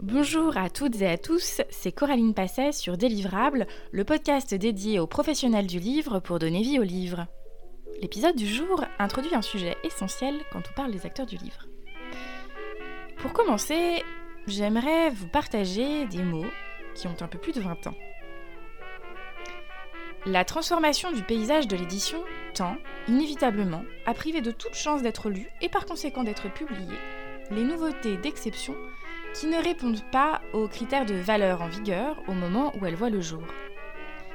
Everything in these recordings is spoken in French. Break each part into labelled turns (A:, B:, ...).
A: Bonjour à toutes et à tous, c'est Coraline Passet sur Délivrable, le podcast dédié aux professionnels du livre pour donner vie au livre. L'épisode du jour introduit un sujet essentiel quand on parle des acteurs du livre. Pour commencer, j'aimerais vous partager des mots qui ont un peu plus de 20 ans. La transformation du paysage de l'édition tend, inévitablement, à priver de toute chance d'être lu et par conséquent d'être publié les nouveautés d'exception qui ne répondent pas aux critères de valeur en vigueur au moment où elles voient le jour.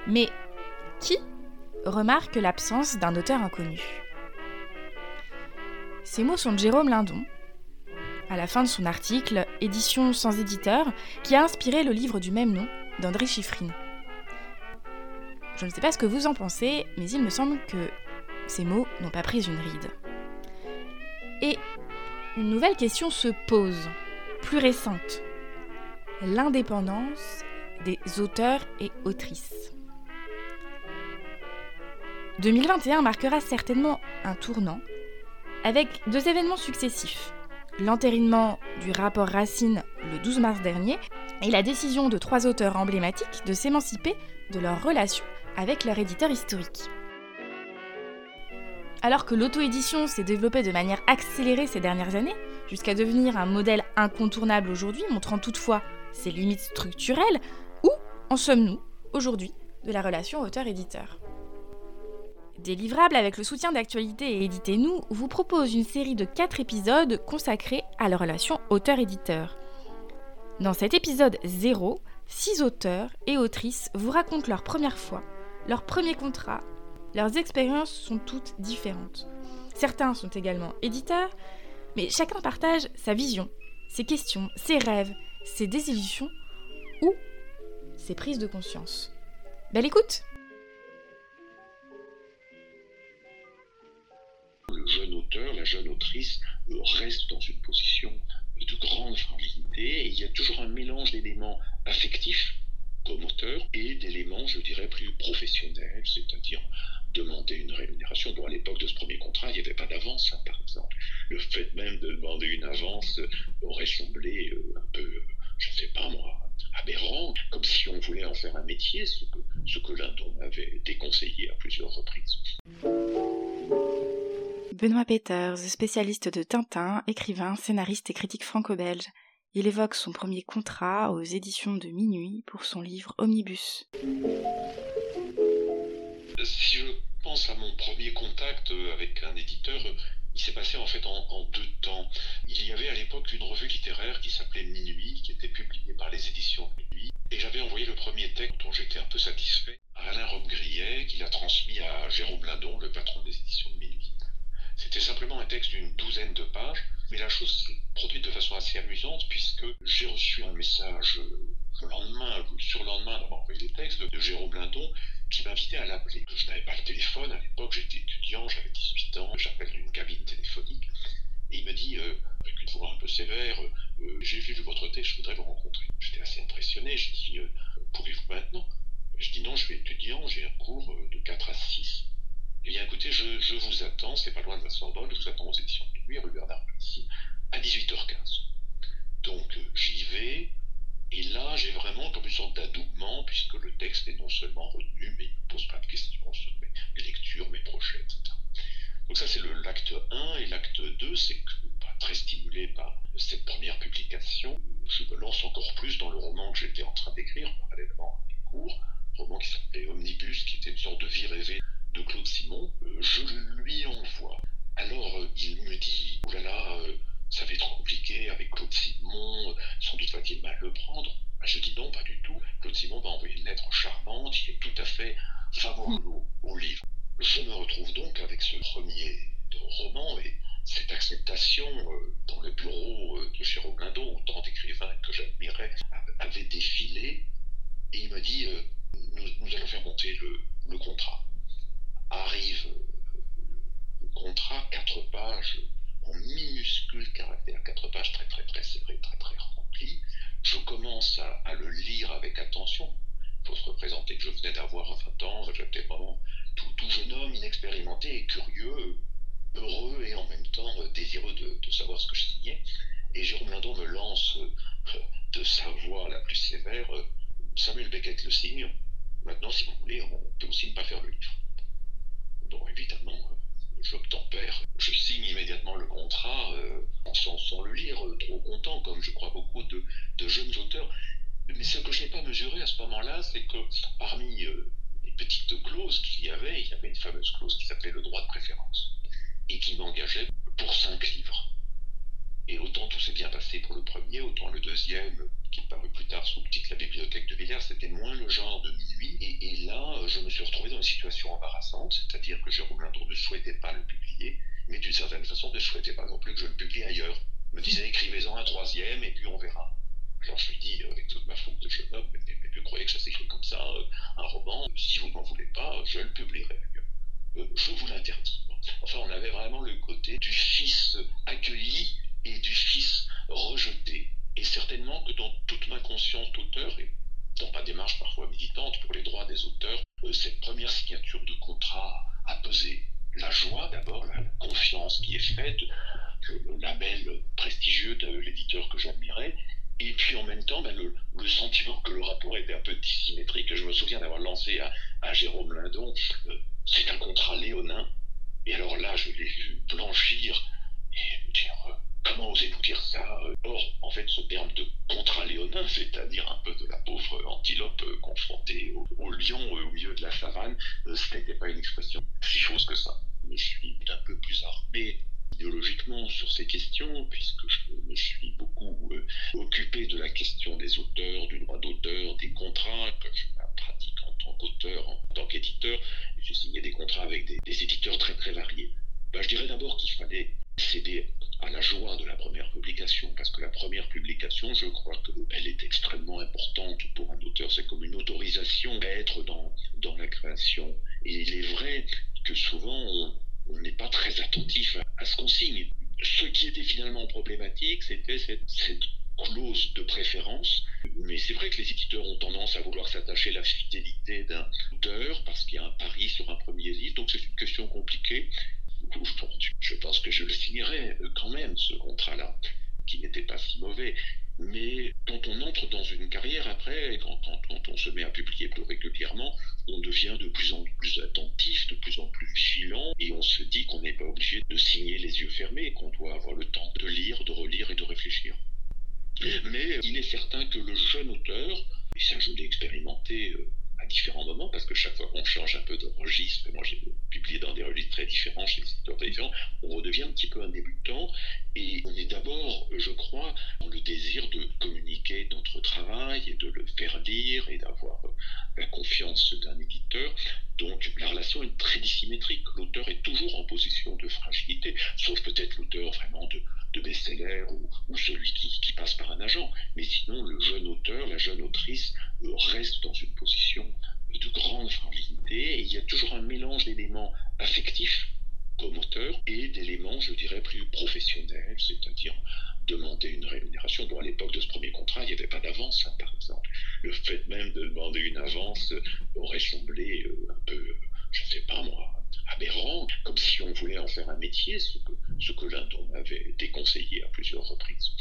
A: Mais qui remarque l'absence d'un auteur inconnu? Ces mots sont de Jérôme Lindon, à la fin de son article Édition sans éditeur, qui a inspiré le livre du même nom d'André Chiffrine. Je ne sais pas ce que vous en pensez, mais il me semble que ces mots n'ont pas pris une ride. Et une nouvelle question se pose, plus récente. L'indépendance des auteurs et autrices. 2021 marquera certainement un tournant, avec deux événements successifs. L'entérinement du rapport Racine le 12 mars dernier et la décision de trois auteurs emblématiques de s'émanciper de leur relation avec leur éditeur historique. Alors que l'auto-édition s'est développée de manière accélérée ces dernières années, jusqu'à devenir un modèle incontournable aujourd'hui, montrant toutefois ses limites structurelles, où en sommes-nous aujourd'hui de la relation auteur-éditeur? Délivrable avec le soutien d'actualité et Éditez-nous vous propose une série de 4 épisodes consacrés à la relation auteur-éditeur. Dans cet épisode 0, 6 auteurs et autrices vous racontent leur première fois leurs premiers contrats, leurs expériences sont toutes différentes. Certains sont également éditeurs, mais chacun partage sa vision, ses questions, ses rêves, ses désillusions ou ses prises de conscience. Belle écoute
B: Le jeune auteur, la jeune autrice reste dans une position de grande fragilité il y a toujours un mélange d'éléments affectifs comme auteur et d'éléments, je dirais, plus professionnels, c'est-à-dire demander une rémunération. dont à l'époque de ce premier contrat, il n'y avait pas d'avance, hein, par exemple. Le fait même de demander une avance aurait semblé euh, un peu, je ne sais pas moi, aberrant, comme si on voulait en faire un métier, ce que, ce que Lindon avait déconseillé à plusieurs reprises.
A: Benoît Peters, spécialiste de Tintin, écrivain, scénariste et critique franco-belge. Il évoque son premier contrat aux éditions de Minuit pour son livre Omnibus.
B: Si je pense à mon premier contact avec un éditeur, il s'est passé en fait en, deux temps. Il y avait à l'époque une revue littéraire qui s'appelait Minuit, qui était publiée par les éditions Minuit, et j'avais envoyé le premier texte dont j'étais un peu satisfait à Alain Robbe-Grillet, qui l'a transmis à Jérôme Lindon, le patron des éditions de Minuit. C'était simplement un texte d'une douzaine de pages, mais la chose s'est produite de façon assez amusante puisque j'ai reçu un message le lendemain, le surlendemain d'avoir envoyé les textes de, Jérôme Lindon qui m'invitait à l'appeler. Je n'avais pas le téléphone, à l'époque j'étais étudiant, j'avais 18 ans, j'appelle d'une cabine téléphonique et il me dit, euh, avec une voix un peu sévère, euh, j'ai vu votre texte, je voudrais vous rencontrer. J'étais assez impressionné, je dis, euh, pouvez-vous maintenant? Je dis non, je suis étudiant, j'ai un cours de 4 à 6. Eh bien, écoutez, je, vous attends, c'est pas loin de la Sorbonne, je vous attends aux éditions de nuit, rue Bernard à 18h15. Donc, euh, j'y vais, et là, j'ai vraiment comme une sorte d'adoubement, puisque le texte est non seulement retenu, mais il ne pose pas de questions sur mes, lectures, mes projets, etc. Donc ça, c'est l'acte 1, et l'acte 2, c'est que, pas très stimulé par cette première publication, je me lance encore plus dans le roman que j'étais en train d'écrire, parallèlement à mes cours, roman qui s'appelait Omnibus, qui était une sorte de vie rêvée de Claude Simon, euh, je lui envoie. Alors euh, il me dit, oh là là, euh, ça va être compliqué avec Claude Simon, sans doute va-t-il mal le prendre. Ben, je dis non, pas du tout. Claude Simon va envoyer une lettre charmante, il est tout à fait favorable au, livre. Je me retrouve donc avec ce premier roman et cette acceptation dans le bureau de Jérôme Lindon, autant d'écrivains que j'admirais, avait défilé. Et il me dit, nous, allons faire monter le contrat arrive le contrat, quatre pages en minuscules caractères, quatre pages très très très serrées, très très remplies. Je commence à, le lire avec attention. Il faut se représenter que je venais d'avoir 20 ans, j'étais vraiment tout, tout, jeune homme, inexpérimenté et curieux, heureux et en même temps désireux de, savoir ce que je signais. Et Jérôme Lindon me lance de sa voix la plus sévère Samuel Beckett le signe. Maintenant, si vous voulez, on peut aussi ne pas faire le livre. Donc évidemment, j'obtempère. Je signe immédiatement le contrat sans, le lire, trop content, comme je crois beaucoup de, jeunes auteurs. Mais ce que je n'ai pas mesuré à ce moment-là, c'est que parmi les petites clauses qu'il y avait, il y avait une fameuse clause qui s'appelait le droit de préférence et qui m'engageait pour cinq livres. Et autant tout s'est bien passé pour le premier, autant le deuxième, qui est paru plus tard sous le titre La bibliothèque de Villers, c'était moins le genre de minuit. Et, là, je me suis retrouvé dans une situation embarrassante, c'est-à-dire que Jérôme Lindon ne souhaitait pas le publier, mais d'une certaine façon ne souhaitait pas non plus que je le publie ailleurs. me disait écrivez-en un troisième et puis on verra. Alors je lui dis, avec toute ma faute de jeune homme, mais, mais, vous croyez que ça s'écrit comme ça, euh, un roman Si vous n'en voulez pas, je le publierai. Euh, je vous l'interdis. Enfin, on avait vraiment le côté du fils accueilli et du fils rejeté. Et certainement que dans toute ma conscience d'auteur, et dans ma démarche parfois militante pour les droits des auteurs, euh, cette première signature de contrat a pesé. La joie d'abord, la confiance qui est faite, le label prestigieux de l'éditeur que j'admirais, et puis en même temps, ben, le, sentiment que le rapport était un peu dissymétrique. Je me souviens d'avoir lancé à, Jérôme Lindon, euh, c'est un contrat léonin, et alors là, je l'ai vu blanchir et me dire euh, comment osez-vous dire ça euh? Or, en fait, ce terme de contrat léonin, c'est-à-dire un peu de la pauvre antilope confrontée au, lion au milieu de la savane, ce n'était pas une expression si chose que ça. Je suis un peu plus armé idéologiquement sur ces questions, puisque je me suis beaucoup occupé de la question des auteurs, du droit d'auteur, des contrats, que je pratique en tant qu'auteur, en tant qu'éditeur. J'ai signé des contrats avec des, éditeurs très très variés. Ben, je dirais d'abord qu'il fallait céder à la joie de la première publication, parce que la première publication, je crois qu'elle est extrêmement importante pour un auteur. C'est comme une autorisation à être dans, dans la création. Et il est vrai que souvent, on n'est pas très attentif à, ce qu'on signe. Ce qui était finalement problématique, c'était cette, cette clause de préférence. Mais c'est vrai que les éditeurs ont tendance à vouloir s'attacher à la fidélité d'un auteur parce qu'il y a un pari sur un premier livre. Donc c'est une question compliquée. Je pense que je le signerai euh, quand même, ce contrat-là, qui n'était pas si mauvais. Mais quand on entre dans une carrière après, quand, on se met à publier plus régulièrement, on devient de plus en plus attentif, de plus en plus vigilant, et on se dit qu'on n'est pas obligé de signer les yeux fermés, qu'on doit avoir le temps de lire, de relire et de réfléchir. Mais il est certain que le jeune auteur, et ça je l'ai expérimenté euh, différents moments, parce que chaque fois qu'on change un peu de registre, moi j'ai publié dans des registres très différents, chez des éditeurs très on redevient un petit peu un débutant, et on est d'abord, je crois, dans le désir de communiquer notre travail et de le faire lire et d'avoir la confiance d'un éditeur. Donc la relation est très dissymétrique. L'auteur est toujours en position de fragilité, sauf peut-être l'auteur vraiment de de best-seller ou, celui qui, passe par un agent. Mais sinon, le jeune auteur, la jeune autrice euh, reste dans une position de grande fragilité il y a toujours un mélange d'éléments affectifs comme auteur et d'éléments, je dirais, plus professionnels, c'est-à-dire demander une rémunération. Bon, à l'époque de ce premier contrat, il n'y avait pas d'avance, hein, par exemple. Le fait même de demander une avance aurait semblé euh, un peu, je ne sais pas moi, aberrant, comme si on voulait en faire un métier, ce que, ce que Lindon m'avait déconseillé à plusieurs reprises.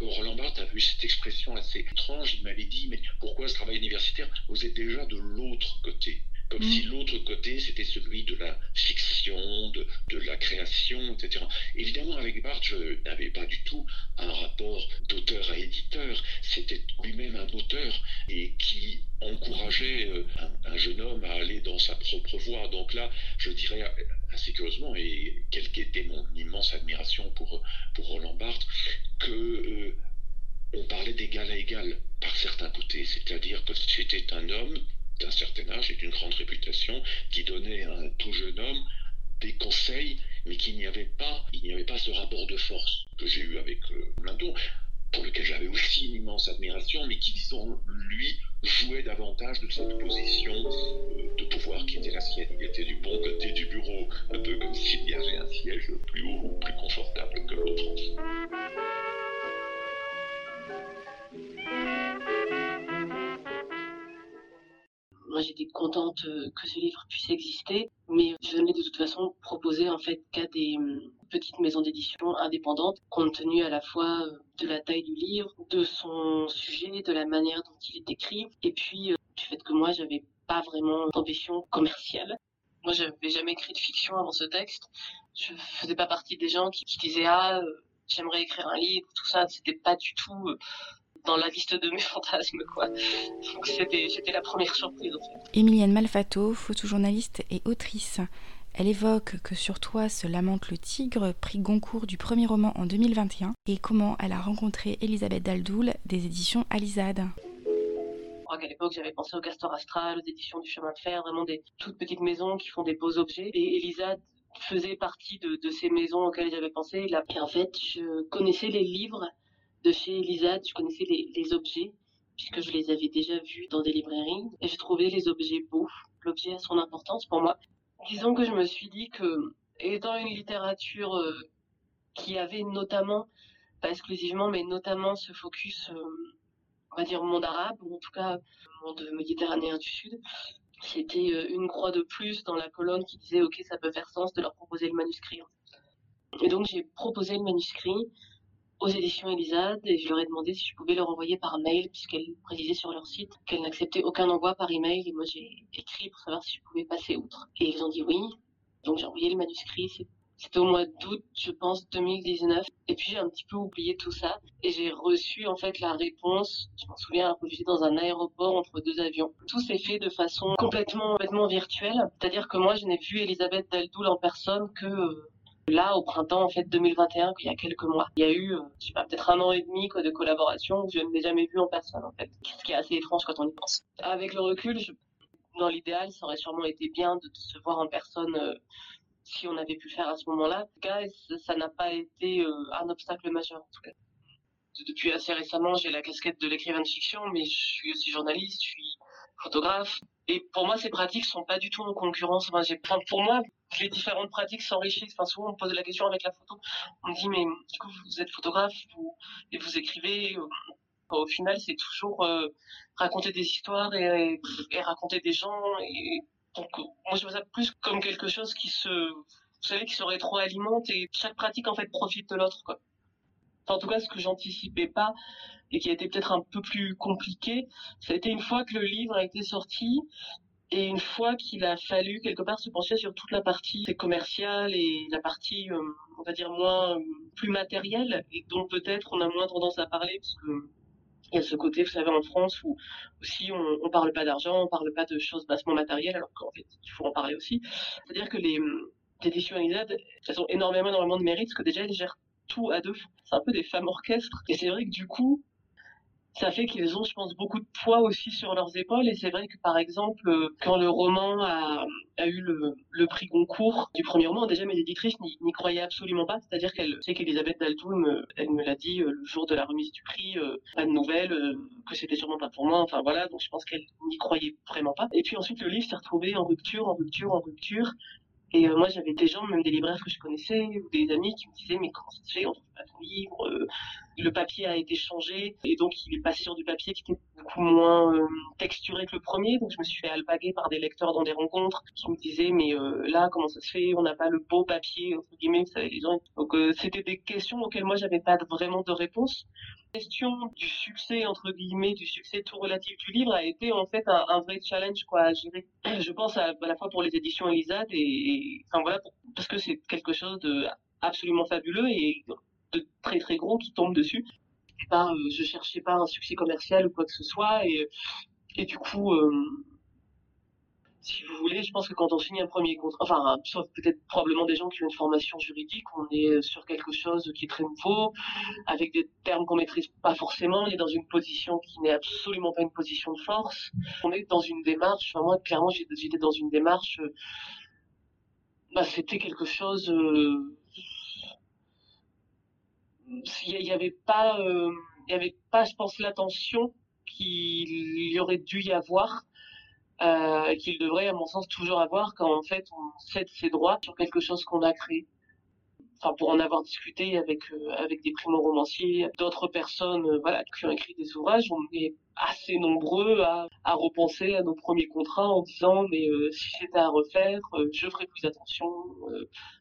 B: Roland Barthes a vu cette expression assez étrange. Il m'avait dit Mais pourquoi ce travail universitaire? Vous êtes déjà de l'autre côté comme si mm. l'autre côté, c'était celui de la fiction, de, de, la création, etc. Évidemment, avec Barthes, je n'avais pas du tout un rapport d'auteur à éditeur. C'était lui-même un auteur et qui encourageait euh, un, jeune homme à aller dans sa propre voie. Donc là, je dirais assez curieusement, et quelle qu'était mon immense admiration pour, pour Roland Barthes, que... Euh, on parlait d'égal à égal par certains côtés, c'est-à-dire que c'était un homme d'un certain âge et d'une grande réputation, qui donnait à un tout jeune homme des conseils, mais qu'il n'y avait pas, il n'y avait pas ce rapport de force que j'ai eu avec euh, Lindon, pour lequel j'avais aussi une immense admiration, mais qui, disons, lui, jouait davantage de cette position euh, de pouvoir qui était la sienne. Il était du bon côté du bureau, un peu comme s'il y avait un siège plus haut ou plus confortable que l'autre.
C: Moi, j'étais contente euh, que ce livre puisse exister, mais je n'ai de toute façon proposé en fait qu'à des hum, petites maisons d'édition indépendantes, compte tenu à la fois euh, de la taille du livre, de son sujet, de la manière dont il est écrit, et puis euh, du fait que moi, j'avais pas vraiment d'ambition commerciale. Moi, j'avais jamais écrit de fiction avant ce texte. Je faisais pas partie des gens qui, qui disaient ah j'aimerais écrire un livre, tout ça. C'était pas du tout dans la liste de mes fantasmes, quoi. Donc c'était, la première surprise, en fait.
A: Emilienne Malfato, photojournaliste et autrice. Elle évoque que sur toi se lamente le tigre, prix Goncourt du premier roman en 2021, et comment elle a rencontré Elisabeth Daldoul des éditions Alizade.
C: Je crois qu'à l'époque, j'avais pensé au Castor Astral, aux éditions du Chemin de Fer, vraiment des toutes petites maisons qui font des beaux objets. Et Elisade faisait partie de, ces maisons auxquelles j'avais pensé. Et en fait, je connaissais les livres de chez Elisa, je connaissais les, objets, puisque je les avais déjà vus dans des librairies, et je trouvais les objets beaux. L'objet a son importance pour moi. Disons que je me suis dit que, étant une littérature euh, qui avait notamment, pas exclusivement, mais notamment ce focus, euh, on va dire, monde arabe, ou en tout cas monde méditerranéen du Sud, c'était euh, une croix de plus dans la colonne qui disait, ok, ça peut faire sens de leur proposer le manuscrit. Et donc j'ai proposé le manuscrit aux éditions Elisade et je leur ai demandé si je pouvais leur envoyer par mail puisqu'elles précisaient sur leur site qu'elles n'acceptaient aucun envoi par email et moi j'ai écrit pour savoir si je pouvais passer outre. Et ils ont dit oui. Donc j'ai envoyé le manuscrit. C'était au mois d'août, je pense, 2019. Et puis j'ai un petit peu oublié tout ça. Et j'ai reçu en fait la réponse, je m'en souviens, alors que j'étais dans un aéroport entre deux avions. Tout s'est fait de façon complètement, complètement virtuelle. C'est-à-dire que moi, je n'ai vu Elisabeth Daldoul en personne que euh, Là, au printemps en fait 2021, il y a quelques mois, il y a eu, euh, je sais pas, peut-être un an et demi de collaboration où je ne l'ai jamais vu en personne en fait, ce qui est assez étrange quand on y pense. Avec le recul, dans l'idéal, ça aurait sûrement été bien de, se voir en personne euh, si on avait pu faire à ce moment-là. En tout cas, ça n'a pas été euh, un obstacle majeur. Depuis assez récemment, j'ai la casquette de l'écrivain de fiction, mais je suis aussi journaliste, je suis photographe. Et pour moi, ces pratiques sont pas du tout en concurrence. Enfin, pour moi, les différentes pratiques s'enrichissent. Enfin, souvent, on me pose la question avec la photo. On me dit, mais du coup, vous êtes photographe et vous écrivez. Euh, au final, c'est toujours euh, raconter des histoires et, raconter des gens. Et donc, moi, je vois ça plus comme quelque chose qui se, vous savez, qui se rétroalimente et chaque pratique, en fait, profite de l'autre, quoi. En tout cas, ce que j'anticipais pas et qui a été peut-être un peu plus compliqué, été une fois que le livre a été sorti, et une fois qu'il a fallu quelque part se pencher sur toute la partie commerciale et la partie, euh, on va dire, moins plus matérielle, et dont peut-être on a moins tendance à parler, parce que il y a ce côté, vous savez, en France où aussi on, on parle pas d'argent, on parle pas de choses bassement matérielles, alors qu'en fait il faut en parler aussi. C'est-à-dire que les éditions Elisade, elles ont énormément, énormément de mérite, parce que déjà elles gèrent tout à deux. C'est un peu des femmes orchestres. Et c'est vrai que du coup, ça fait qu'ils ont, je pense, beaucoup de poids aussi sur leurs épaules. Et c'est vrai que, par exemple, euh, quand le roman a, eu le, prix Goncourt du premier roman, déjà mes éditrices n'y croyaient absolument pas. C'est-à-dire qu'elle sait qu'Elisabeth Daltoum, elle me l'a dit euh, le jour de la remise du prix, euh, pas de nouvelles, que c'était sûrement pas pour moi. Enfin voilà, donc je pense qu'elle n'y croyait vraiment pas. Et puis ensuite, le livre s'est retrouvé en rupture, en rupture, en rupture. Et moi, j'avais des gens, même des libraires que je connaissais, ou des amis qui me disaient, mais comment ça se fait, on trouve pas ton livre, le papier a été changé et donc il est passé sur du papier qui était beaucoup moins euh, texturé que le premier. Donc je me suis fait alpaguer par des lecteurs dans des rencontres qui me disaient mais euh, là comment ça se fait? On n'a pas le beau papier entre guillemets. Vous les gens. Donc euh, c'était des questions auxquelles moi j'avais pas vraiment de réponse. La question du succès entre guillemets, du succès tout relatif du livre a été en fait un, vrai challenge quoi à gérer. Je pense à, la fois pour les éditions Elisade et, enfin voilà parce que c'est quelque chose de absolument fabuleux et de très très gros qui tombent dessus. Pas, euh, je cherchais pas un succès commercial ou quoi que ce soit et, et du coup euh, si vous voulez, je pense que quand on signe un premier contrat, enfin, sauf peut-être probablement des gens qui ont une formation juridique, on est sur quelque chose qui est très nouveau, avec des termes qu'on maîtrise pas forcément, on est dans une position qui n'est absolument pas une position de force. On est dans une démarche, enfin, moi, clairement, j'étais dans une démarche, euh, bah, c'était quelque chose, il n'y avait pas, euh, y avait pas, je pense, l'attention qu'il y aurait dû y avoir, euh, qu'il devrait, à mon sens, toujours avoir quand en fait on cède ses droits sur quelque chose qu'on a créé. enfin pour en avoir discuté avec euh, avec des primo-romanciers, d'autres personnes euh, voilà qui ont écrit des ouvrages, on est assez nombreux à, à repenser à nos premiers contrats en disant mais euh, si c'était à refaire, je ferais plus attention,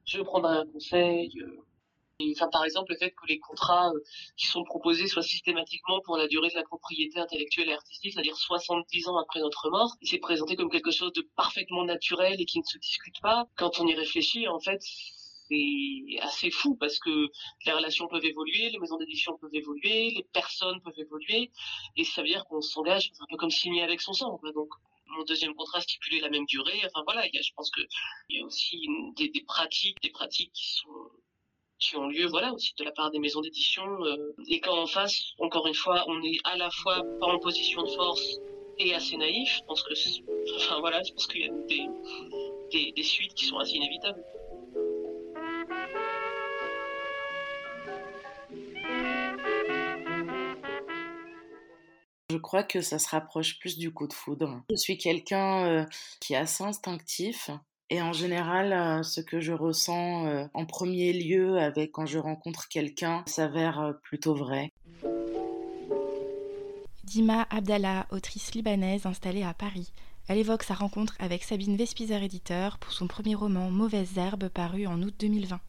C: je prendrais un conseil. Enfin, par exemple, le fait que les contrats qui sont proposés soient systématiquement pour la durée de la propriété intellectuelle et artistique, c'est-à-dire 70 ans après notre mort, c'est présenté comme quelque chose de parfaitement naturel et qui ne se discute pas. Quand on y réfléchit, en fait, c'est assez fou parce que les relations peuvent évoluer, les maisons d'édition peuvent évoluer, les personnes peuvent évoluer, et ça veut dire qu'on s'engage, un peu comme signer avec son sang. Donc, mon deuxième contrat stipulait la même durée. Enfin voilà, il y a, je pense que il y a aussi des, pratiques, des pratiques qui sont qui ont lieu, voilà, aussi de la part des maisons d'édition. Euh, et quand en face, encore une fois, on est à la fois pas en position de force et assez naïf. Je pense que, enfin voilà, je pense qu'il y a des, des, suites qui sont assez inévitables.
D: Je crois que ça se rapproche plus du coup de foudre. Je suis quelqu'un euh, qui est assez instinctif. Et en général, euh, ce que je ressens euh, en premier lieu avec quand je rencontre quelqu'un s'avère plutôt vrai.
A: Dima Abdallah, autrice libanaise installée à Paris. Elle évoque sa rencontre avec Sabine Vespizer, éditeur, pour son premier roman Mauvaises herbes paru en août 2020.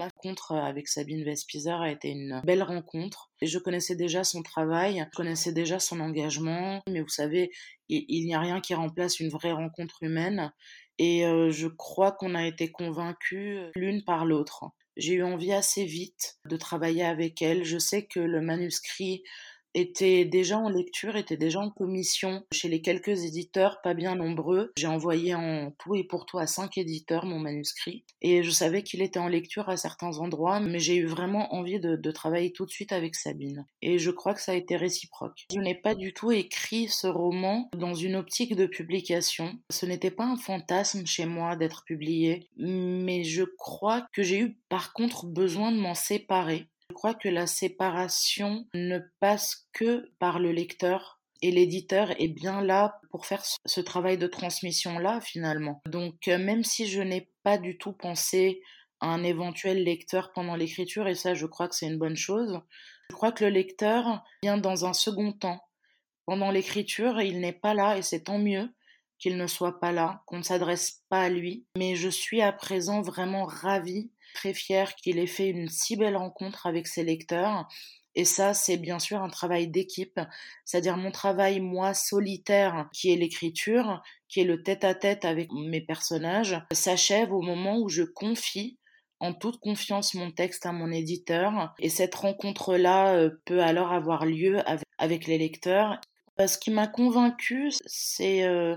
D: Ma rencontre avec Sabine Vespizer a été une belle rencontre. Je connaissais déjà son travail, je connaissais déjà son engagement, mais vous savez, il, n'y a rien qui remplace une vraie rencontre humaine. Et euh, je crois qu'on a été convaincus l'une par l'autre. J'ai eu envie assez vite de travailler avec elle. Je sais que le manuscrit était déjà en lecture, était déjà en commission chez les quelques éditeurs, pas bien nombreux. J'ai envoyé en tout et pour tout à cinq éditeurs mon manuscrit et je savais qu'il était en lecture à certains endroits, mais j'ai eu vraiment envie de, de, travailler tout de suite avec Sabine. Et je crois que ça a été réciproque. Je n'ai pas du tout écrit ce roman dans une optique de publication. Ce n'était pas un fantasme chez moi d'être publié, mais je crois que j'ai eu par contre besoin de m'en séparer crois que la séparation ne passe que par le lecteur et l'éditeur est bien là pour faire ce travail de transmission-là finalement. Donc euh, même si je n'ai pas du tout pensé à un éventuel lecteur pendant l'écriture, et ça je crois que c'est une bonne chose, je crois que le lecteur vient dans un second temps. Pendant l'écriture, il n'est pas là et c'est tant mieux qu'il ne soit pas là, qu'on ne s'adresse pas à lui. Mais je suis à présent vraiment ravie très fière qu'il ait fait une si belle rencontre avec ses lecteurs. Et ça, c'est bien sûr un travail d'équipe, c'est-à-dire mon travail, moi, solitaire, qui est l'écriture, qui est le tête-à-tête avec mes personnages, s'achève au moment où je confie en toute confiance mon texte à mon éditeur. Et cette rencontre-là euh, peut alors avoir lieu avec, les lecteurs. Euh, ce qui m'a convaincue, c'est euh,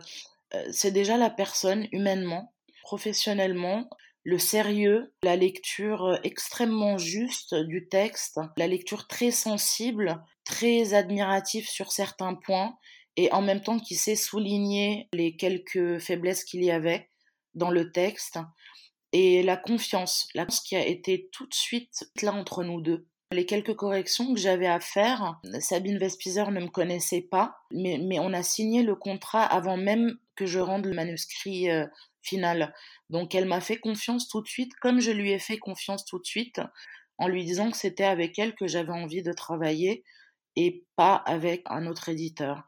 D: c'est déjà la personne humainement, professionnellement le sérieux, la lecture euh, extrêmement juste du texte, la lecture très sensible, très admirative sur certains points, et en même temps qui sait souligner les quelques faiblesses qu'il y avait dans le texte, et la confiance, la confiance qui a été tout de suite là entre nous deux. Les quelques corrections que j'avais à faire, Sabine Vespizer ne me connaissait pas, mais, mais on a signé le contrat avant même que je rende le manuscrit Donc elle m'a fait confiance tout de suite, comme je lui ai fait confiance tout de suite, en lui disant que c'était avec elle que j'avais envie de travailler et pas avec un autre éditeur.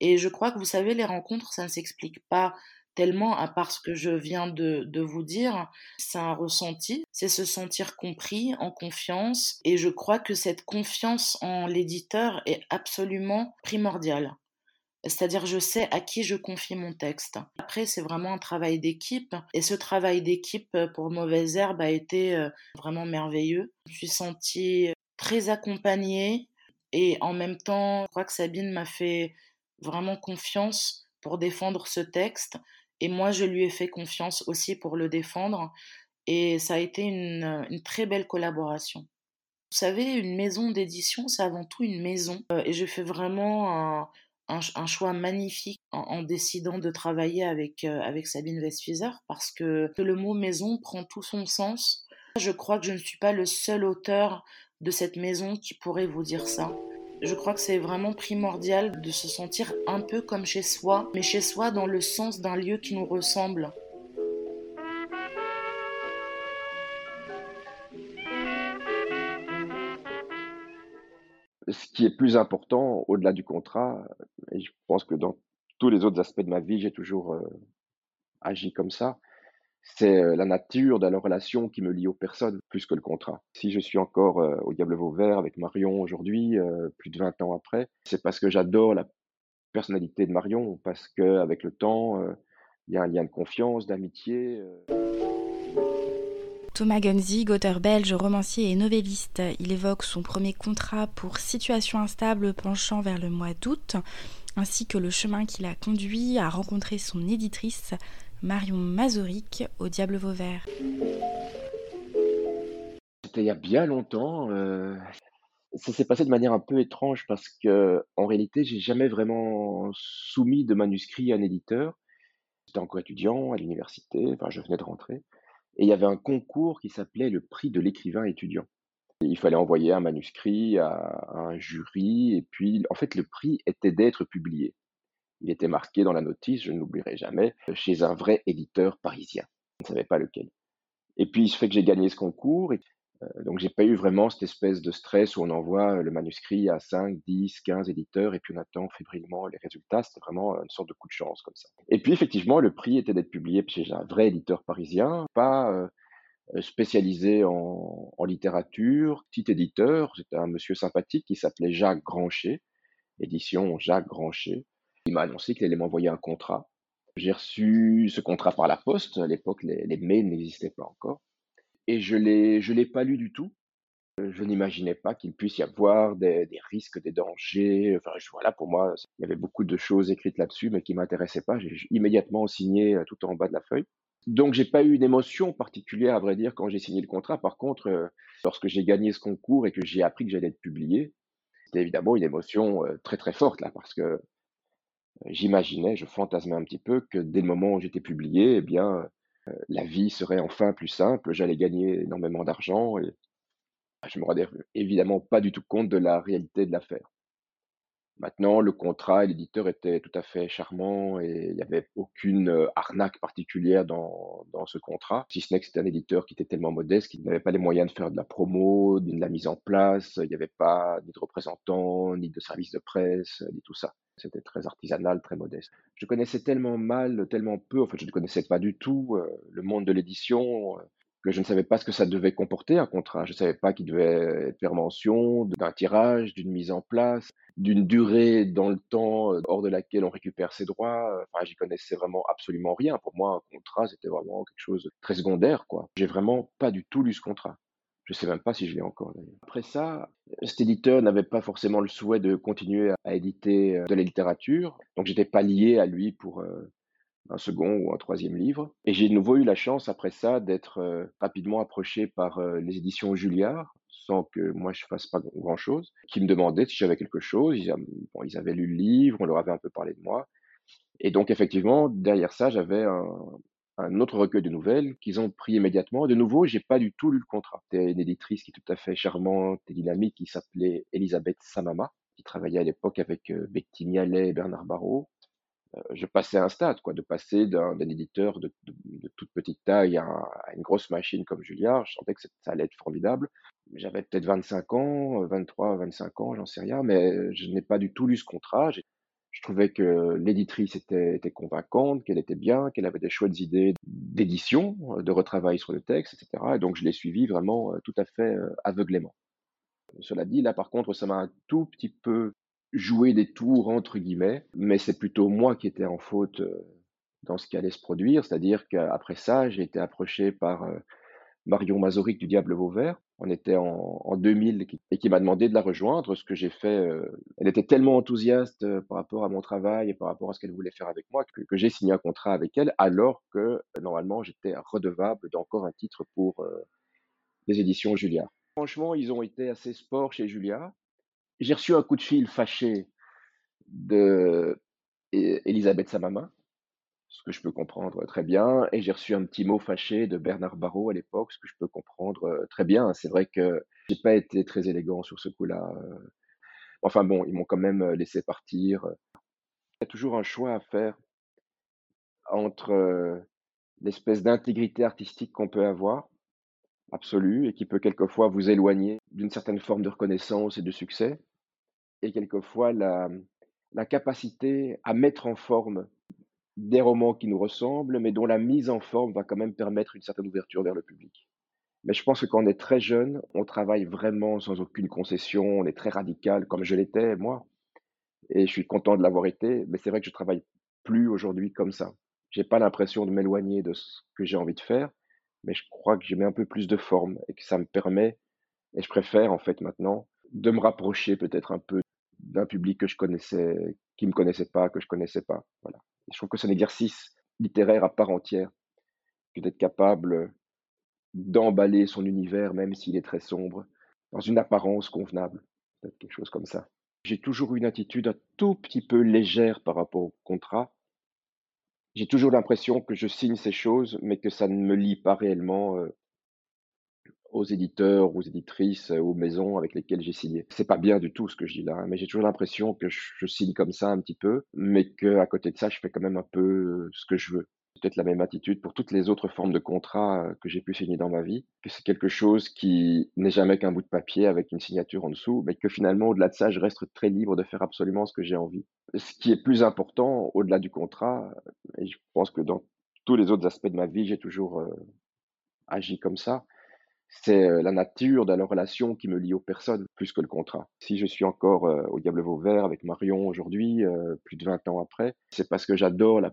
D: Et je crois que vous savez, les rencontres, ça ne s'explique pas tellement à part ce que je viens de vous dire. C'est un ressenti, c'est se sentir compris, en confiance. Et je crois que cette confiance en l'éditeur est absolument primordiale. C'est-à-dire, je sais à qui je confie mon texte. Après, c'est vraiment un travail d'équipe. Et ce travail d'équipe euh, pour Mauvaise Herbe a été euh, vraiment merveilleux. Je me suis sentie très accompagnée. Et en même temps, je crois que Sabine m'a fait vraiment confiance pour défendre ce texte. Et moi, je lui ai fait confiance aussi pour le défendre. Et ça a été une, une très belle collaboration. Vous savez, une maison d'édition, c'est avant tout une maison. Euh, et je fais vraiment un un, choix magnifique en, décidant de travailler avec, euh, avec Sabine Westphizer parce que, le mot maison prend tout son sens. Je crois que je ne suis pas le seul auteur de cette maison qui pourrait vous dire ça. Je crois que c'est vraiment primordial de se sentir un peu comme chez soi, mais chez soi dans le sens d'un lieu qui nous ressemble.
E: Ce qui est plus important au-delà du contrat, et je pense que dans tous les autres aspects de ma vie, j'ai toujours euh, agi comme ça, c'est euh, la nature de la relation qui me lie aux personnes plus que le contrat. Si je suis encore euh, au Diable Vauvert avec Marion aujourd'hui, plus de 20 ans après, c'est parce que j'adore la personnalité de Marion, parce qu'avec le temps, il y a un lien de confiance, d'amitié.
A: Thomas Gunzig, auteur belge, romancier et novelliste, il évoque son premier contrat pour Situation instable penchant vers le mois d'août, ainsi que le chemin qui l'a conduit à rencontrer son éditrice, Marion Mazoric, au Diable Vauvert.
E: C'était il y a bien longtemps. Euh, ça s'est passé de manière un peu étrange parce que, en réalité, j'ai jamais vraiment soumis de manuscrit à un éditeur. J'étais encore étudiant à l'université, enfin, je venais de rentrer. Et il y avait un concours qui s'appelait le prix de l'écrivain étudiant. Il fallait envoyer un manuscrit à, un jury, et puis en fait le prix était d'être publié. Il était marqué dans la notice, je ne l'oublierai jamais, chez un vrai éditeur parisien. Je ne savais pas lequel. Et puis il se fait que j'ai gagné ce concours, euh, donc, j'ai pas eu vraiment cette espèce de stress où on envoie le manuscrit à 5, 10, 15 éditeurs et puis on attend fébrilement les résultats. C'était vraiment une sorte de coup de chance comme ça. Et puis, effectivement, le prix était d'être publié chez un vrai éditeur parisien, pas euh, spécialisé en, littérature, petit éditeur. C'était un monsieur sympathique qui s'appelait Jacques Granchet, édition Jacques Granchet. Il m'a annoncé qu'il allait m'envoyer un contrat. J'ai reçu ce contrat par la poste. À l'époque, les, les mails n'existaient pas encore et je l'ai je l'ai pas lu du tout. Euh, je n'imaginais pas qu'il puisse y avoir des, des, risques, des dangers. Enfin, voilà, pour moi, il y avait beaucoup de choses écrites là-dessus, mais qui m'intéressaient pas. J'ai immédiatement signé euh, tout en bas de la feuille. Donc, j'ai pas eu une émotion particulière, à vrai dire, quand j'ai signé le contrat. Par contre, euh, lorsque j'ai gagné ce concours et que j'ai appris que j'allais être publié, c'était évidemment une émotion très très forte là, parce que j'imaginais, je fantasmais un petit peu que dès le moment où j'étais publié, eh bien, la vie serait enfin plus simple, j'allais gagner énormément d'argent et je me rendais évidemment pas du tout compte de la réalité de l'affaire. Maintenant, le contrat et l'éditeur étaient tout à fait charmants et il n'y avait aucune arnaque particulière dans, dans ce contrat, si ce n'est que c'était un éditeur qui était tellement modeste qu'il n'avait pas les moyens de faire de la promo, ni de la mise en place, il n'y avait pas ni de représentants, ni de service de presse, ni tout ça. C'était très artisanal, très modeste. Je connaissais tellement mal, tellement peu, en fait, je ne connaissais pas du tout le monde de l'édition, que je ne savais pas ce que ça devait comporter un contrat. Je ne savais pas qu'il devait faire mention d'un tirage, d'une mise en place, d'une durée dans le temps euh, hors de laquelle on récupère ses droits. Enfin, j'y connaissais vraiment absolument rien. Pour moi, un contrat, c'était vraiment quelque chose de très secondaire, quoi. J'ai vraiment pas du tout lu ce contrat. Je sais même pas si je l'ai encore Après ça, cet éditeur n'avait pas forcément le souhait de continuer à éditer euh, de la littérature, donc j'étais pas lié à lui pour euh, un second ou un troisième livre. Et j'ai de nouveau eu la chance après ça d'être euh, rapidement approché par les éditions Julliard, sans que moi je fasse pas grand chose, qui me demandaient si j'avais quelque chose. Ils, ils avaient lu le livre, on leur avait un peu parlé de moi. Et donc effectivement, derrière ça, j'avais un, autre recueil de nouvelles qu'ils ont pris immédiatement. De nouveau, j'ai pas du tout lu le contrat. C'était une éditrice qui est tout à fait charmante et dynamique qui s'appelait Elisabeth Samama, qui travaillait à l'époque avec euh, Betty Mialet et Bernard Barrault. Euh, je passais un stade, quoi, de passer d'un éditeur de, toute petite taille à, une grosse machine comme Julliard. Je sentais que ça allait être formidable. J'avais peut-être 25 ans, 23, 25 ans, j'en sais rien, mais je n'ai pas du tout lu ce contrat. Je trouvais que l'éditrice était, était convaincante, qu'elle était bien, qu'elle avait des chouettes idées d'édition, euh, de retravail sur le texte, etc. Et donc je l'ai suivi vraiment euh, tout à fait euh, aveuglément. Cela dit, là par contre, ça m'a un tout petit peu joué des tours entre guillemets, mais c'est plutôt moi qui étais en faute dans ce qui allait se produire, c'est-à-dire qu'après ça, j'ai été approché par Marion Mazoric du Diable Vauvert. On était en, en 2000 et qui m'a demandé de la rejoindre, ce que j'ai fait. Euh, elle était tellement enthousiaste euh, par rapport à mon travail et par rapport à ce qu'elle voulait faire avec moi que, j'ai signé un contrat avec elle, alors que euh, normalement j'étais redevable d'encore un titre pour les éditions Julia. Franchement, ils ont été assez sport chez Julia. J'ai reçu un coup de fil fâché de Elisabeth Samama, ce que je peux comprendre très bien. Et j'ai reçu un petit mot fâché de Bernard Barrault à l'époque, ce que je peux comprendre euh, très bien. C'est vrai que j'ai pas été très élégant sur ce coup-là. Euh. Enfin bon, ils m'ont quand même euh, laissé partir. Il y a toujours un choix à faire entre l'espèce d'intégrité artistique qu'on peut avoir, absolue, et qui peut quelquefois vous éloigner d'une certaine forme de reconnaissance et de succès, et quelquefois la, la capacité à mettre en forme des romans qui nous ressemblent, mais dont la mise en forme va quand même permettre une certaine ouverture vers le public. Mais je pense que quand on est très jeune, on travaille vraiment sans aucune concession, on est très radical, comme je l'étais, moi. Et je suis content de l'avoir été, mais c'est vrai que je travaille plus aujourd'hui comme ça. J'ai pas l'impression de m'éloigner de ce que j'ai envie de faire, mais je crois que j'ai mis un peu plus de forme et que ça me permet, et je préfère en fait maintenant, de me rapprocher peut-être un peu d'un public que je connaissais, qui me connaissait pas, que je connaissais pas. Voilà. je trouve que c'est un exercice littéraire à part entière, que d'être capable d'emballer son univers, même s'il est très sombre, dans une apparence convenable, peut-être quelque chose comme ça. J'ai toujours eu une attitude un tout petit peu légère par rapport au contrat. J'ai toujours l'impression que je signe ces choses, mais que ça ne me lie pas réellement euh, aux éditeurs, aux éditrices, aux maisons avec lesquelles j'ai signé. C'est pas bien du tout ce que je dis là, hein, mais j'ai toujours l'impression que je, signe comme ça un petit peu, mais que à côté de ça, je fais quand même un peu euh, ce que je veux peut-être la même attitude pour toutes les autres formes de contrats euh, que j'ai pu signer dans ma vie, que c'est quelque chose qui n'est jamais qu'un bout de papier avec une signature en dessous, mais que finalement, au-delà de ça, je reste très libre de faire absolument ce que j'ai envie. Ce qui est plus important, au-delà du contrat, et je pense que dans tous les autres aspects de ma vie, j'ai toujours euh, agi comme ça, c'est euh, la nature de la relation qui me lie aux personnes plus que le contrat. Si je suis encore au Diable Vauvert avec Marion aujourd'hui, plus de 20 ans après, c'est parce que j'adore la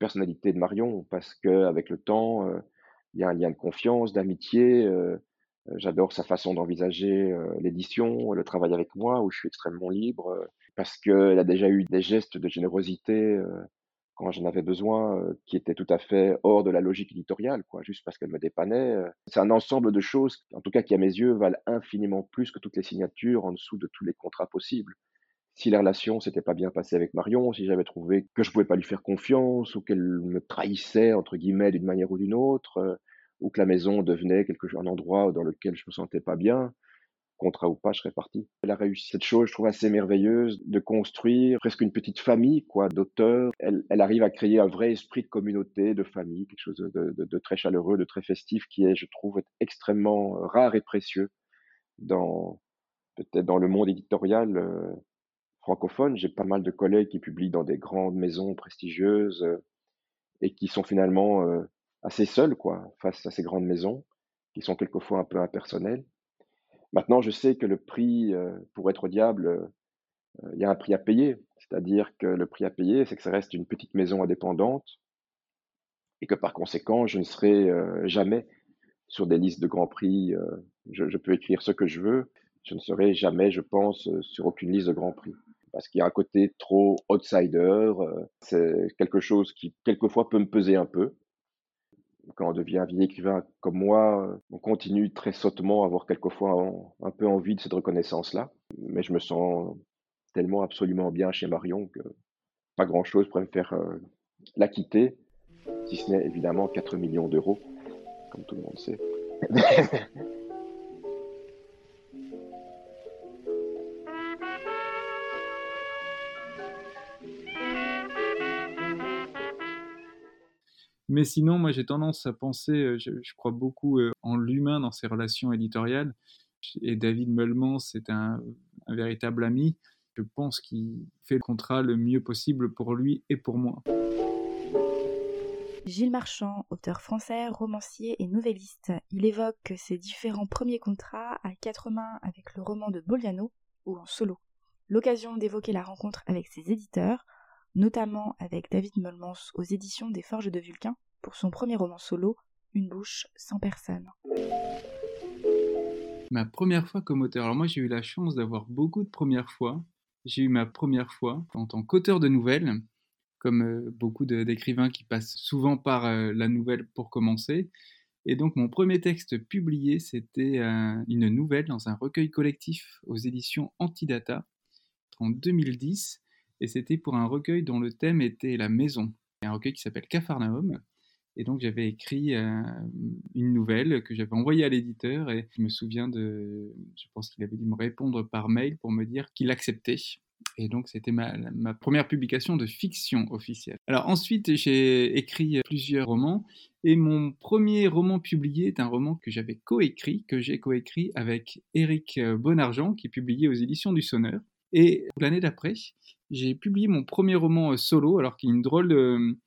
E: personnalité de Marion parce qu'avec le temps, euh, il y a un lien de confiance, d'amitié. Euh, euh, j'adore sa façon d'envisager l'édition, le travail avec moi, où je suis extrêmement libre, parce qu'elle a déjà eu des gestes de générosité quand j'en avais besoin, qui étaient tout à fait hors de la logique éditoriale, quoi, juste parce qu'elle me dépannait. C'est un ensemble de choses, en tout cas qui à mes yeux valent infiniment plus que toutes les signatures en dessous de tous les contrats possibles si la relation s'était pas bien passée avec Marion, si j'avais trouvé que je pouvais pas lui faire confiance ou qu'elle me trahissait entre guillemets d'une manière ou d'une autre, euh, ou que la maison devenait quelque un endroit dans lequel je me sentais pas bien, contrat ou pas, je serais parti. Elle a réussi cette chose, je trouve assez merveilleuse, de construire presque une petite famille quoi d'auteurs. Elle, arrive à créer un vrai esprit de communauté, de famille, quelque chose de très chaleureux, de très festif, qui est, je trouve, extrêmement rare et précieux dans peut-être dans le monde éditorial. Euh, francophone. J'ai pas mal de collègues qui publient dans des grandes maisons prestigieuses euh, et qui sont finalement euh, assez seuls quoi, face à ces grandes maisons, qui sont quelquefois un peu impersonnelles. Maintenant, je sais que le prix, euh, pour être au diable, il y a un prix à payer. C'est-à-dire que le prix à payer, c'est que ça reste une petite maison indépendante et que par conséquent, je ne serai jamais sur des listes de grands prix. Je, peux écrire ce que je veux. Je ne serai jamais, je pense, sur aucune liste de grands prix parce qu'il y a un côté trop outsider. Euh, c'est quelque chose qui, quelquefois, peut me peser un peu. Quand on devient un vieil écrivain comme moi, euh, on continue très sottement à avoir quelquefois un peu envie de cette reconnaissance-là. Mais je me sens tellement absolument bien chez Marion que pas grand-chose pourrait me faire euh, la quitter, si ce n'est évidemment 4 millions d'euros, comme tout le monde sait.
F: Mais sinon, moi, j'ai tendance à penser, je, crois beaucoup en l'humain dans ses relations éditoriales. Et David Meulman, c'est un, véritable ami. Je pense qu'il fait le contrat le mieux possible pour lui et pour moi.
A: Gilles Marchand, auteur français, romancier et nouvelliste, il évoque ses différents premiers contrats à quatre mains avec le roman de Boliano ou en solo. L'occasion d'évoquer la rencontre avec ses éditeurs, notamment avec David Molmans aux éditions des Forges de Vulcain, pour son premier roman solo, Une bouche sans personne.
F: Ma première fois comme auteur. Alors moi j'ai eu la chance d'avoir beaucoup de premières fois. J'ai eu ma première fois en tant qu'auteur de nouvelles, comme euh, beaucoup d'écrivains qui passent souvent par euh, la nouvelle pour commencer. Et donc mon premier texte publié, c'était euh, une nouvelle dans un recueil collectif aux éditions Antidata en 2010 et c'était pour un recueil dont le thème était la maison. Un recueil qui s'appelle Capharnaüm. Et donc j'avais écrit euh, une nouvelle que j'avais envoyée à l'éditeur et je me souviens de, je pense qu'il avait dû me répondre par mail pour me dire qu'il acceptait. Et donc c'était ma, première publication de fiction officielle. Alors ensuite j'ai écrit plusieurs romans et mon premier roman publié est un roman que j'avais coécrit, que j'ai coécrit avec Éric Bonargent qui publiait aux éditions du Sonneur. Et l'année d'après, j'ai publié mon premier roman solo, alors qu'il y a une drôle de,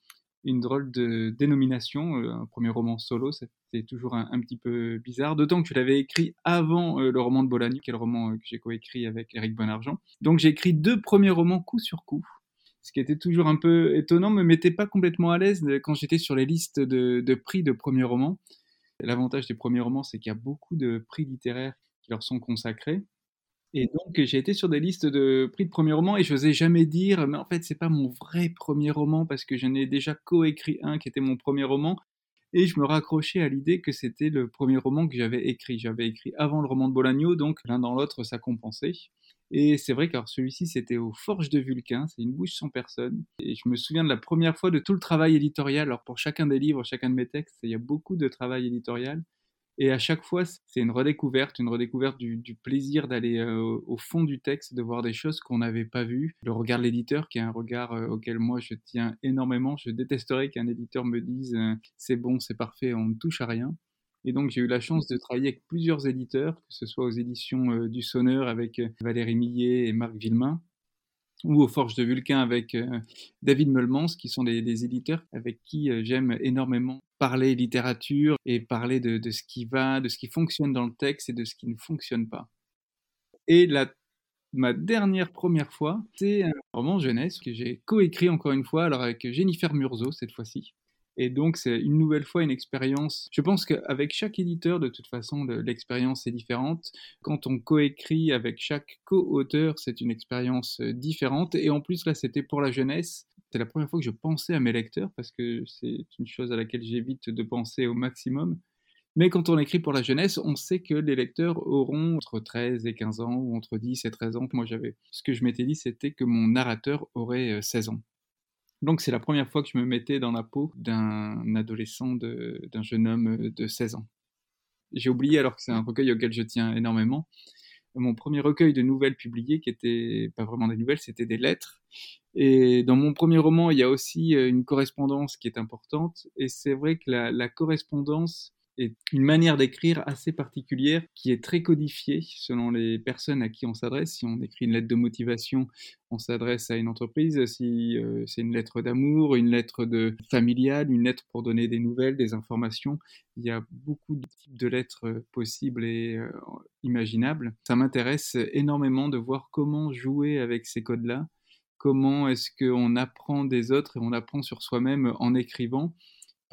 F: une drôle de dénomination. un premier roman solo, c'était toujours un, petit peu bizarre. D'autant que je l'avais écrit avant le roman de Bolagne, qui est le roman que j'ai coécrit avec Eric Bonargent. Donc j'ai écrit deux premiers romans coup sur coup ce qui était toujours un peu étonnant, me mettait pas complètement à l'aise quand j'étais sur les listes de, prix de premiers romans. L'avantage des premiers romans, c'est qu'il y a beaucoup de prix littéraires qui leur sont consacrés. Et donc, j'ai été sur des listes de prix de premiers romans et je n'osais jamais dire, mais en fait, c'est pas mon vrai premier roman parce que j'en ai déjà coécrit un qui était mon premier roman. Et je me raccrochais à l'idée que c'était le premier roman que j'avais écrit. J'avais écrit avant le roman de Bolagno, donc l'un dans l'autre, ça compensait. Et c'est vrai que celui-ci, c'était aux Forges de Vulcain, c'est une bouche sans personne. Et je me souviens de la première fois de tout le travail éditorial. Alors pour chacun des livres, chacun de mes textes, il y a beaucoup de travail éditorial. Et à chaque fois, c'est une redécouverte, une redécouverte du, plaisir d'aller euh, au fond du texte, de voir des choses qu'on n'avait pas vues. Le regard de l'éditeur, qui est un regard euh, auquel moi je tiens énormément. Je détesterais qu'un éditeur me dise euh, c'est bon, c'est parfait, on ne touche à rien. Et donc, j'ai eu la chance de travailler avec plusieurs éditeurs, que ce soit aux éditions du Sonneur avec Valérie Millet et Marc Villemain, ou aux Forges de Vulcain avec euh, David Meulmans, qui sont des, éditeurs avec qui j'aime énormément parler littérature et parler de, de, ce qui va, de ce qui fonctionne dans le texte et de ce qui ne fonctionne pas. Et la, ma dernière première fois, c'est un roman jeunesse que j'ai coécrit encore une fois, alors avec Jennifer Murzo cette fois-ci. Et donc, c'est une nouvelle fois une expérience. Je pense qu'avec chaque éditeur, de toute façon, l'expérience est différente. Quand on coécrit avec chaque co-auteur, c'est une expérience euh, différente. Et en plus, là, c'était pour la jeunesse. C'est la première fois que je pensais à mes lecteurs, parce que c'est une chose à laquelle j'évite de penser au maximum. Mais quand on écrit pour la jeunesse, on sait que les lecteurs auront entre 13 et 15 ans, ou entre 10 et 13 ans. Moi, j'avais, ce que je m'étais dit, c'était que mon narrateur aurait 16 euh, ans. Donc c'est la première fois que je me mettais dans la peau d'un adolescent, d'un jeune homme euh, de 16 ans. J'ai oublié alors que c'est un recueil auquel je tiens énormément. Mon premier recueil de nouvelles publiées, qui était pas vraiment des nouvelles, c'était des lettres. Et dans mon premier roman, il y a aussi euh, une correspondance qui est importante. Et c'est vrai que la correspondance une manière d'écrire assez particulière qui est très codifiée selon les personnes à qui on s'adresse. Si on écrit une lettre de motivation, on s'adresse à une entreprise. Si euh, c'est une lettre d'amour, une lettre de familiale, une lettre pour donner des nouvelles, des informations, il y a beaucoup de types de lettres euh, possibles et euh, imaginables. Ça m'intéresse énormément de voir comment jouer avec ces codes-là. Comment est-ce qu'on apprend des autres et on apprend sur soi-même en écrivant?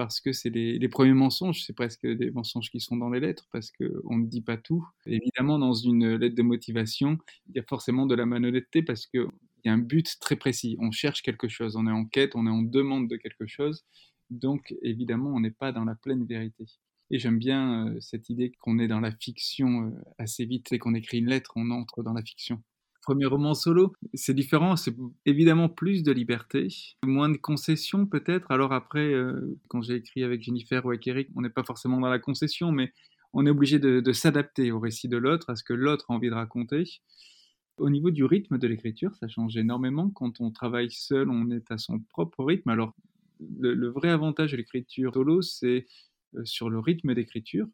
F: Parce que c'est les, premiers mensonges, c'est presque des mensonges qui sont dans les lettres, parce qu'on ne dit pas tout. Évidemment, dans une lettre de motivation, il y a forcément de la malhonnêteté, parce qu'il y a un but très précis. On cherche quelque chose, on est en quête, on est en demande de quelque chose. Donc, évidemment, on n'est pas dans la pleine vérité. Et j'aime bien euh, cette idée qu'on est dans la fiction euh, assez vite. et qu'on écrit une lettre, on entre dans la fiction premier roman solo, c'est différent, c'est évidemment plus de liberté, moins de concessions peut-être. Alors après, euh, quand j'ai écrit avec Jennifer ou avec Eric, on n'est pas forcément dans la concession, mais on est obligé de, s'adapter au récit de l'autre, à ce que l'autre a envie de raconter. Au niveau du rythme de l'écriture, ça change énormément. Quand on travaille seul, on est à son propre rythme. Alors, le, vrai avantage de l'écriture solo, c'est euh, sur le rythme d'écriture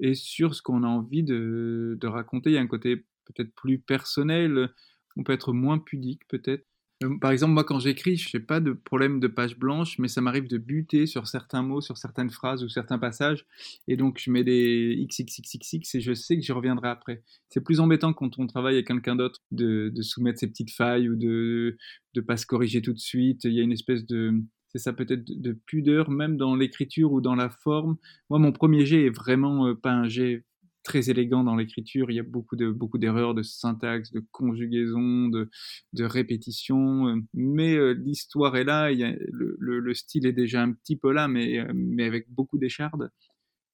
F: et sur ce qu'on a envie de, de raconter. Il y a un côté peut-être plus personnel, on peut être moins pudique peut-être. Euh, par exemple, moi quand j'écris, je n'ai pas de problème de page blanche, mais ça m'arrive de buter sur certains mots, sur certaines phrases ou certains passages, et donc je mets des XXXXX et je sais que j'y reviendrai après. C'est plus embêtant quand on travaille avec quelqu'un d'autre de, soumettre ses petites failles ou de ne pas se corriger tout de suite. Il y a une espèce de, c'est ça peut-être de pudeur, même dans l'écriture ou dans la forme. Moi, mon premier jet est vraiment euh, pas un jet très élégant dans l'écriture. Il y a beaucoup de beaucoup d'erreurs de syntaxe, de conjugaison, de, de répétition. Euh, mais euh, l'histoire est là. Le, le, style est déjà un petit peu là, mais, euh, mais avec beaucoup d'échardes.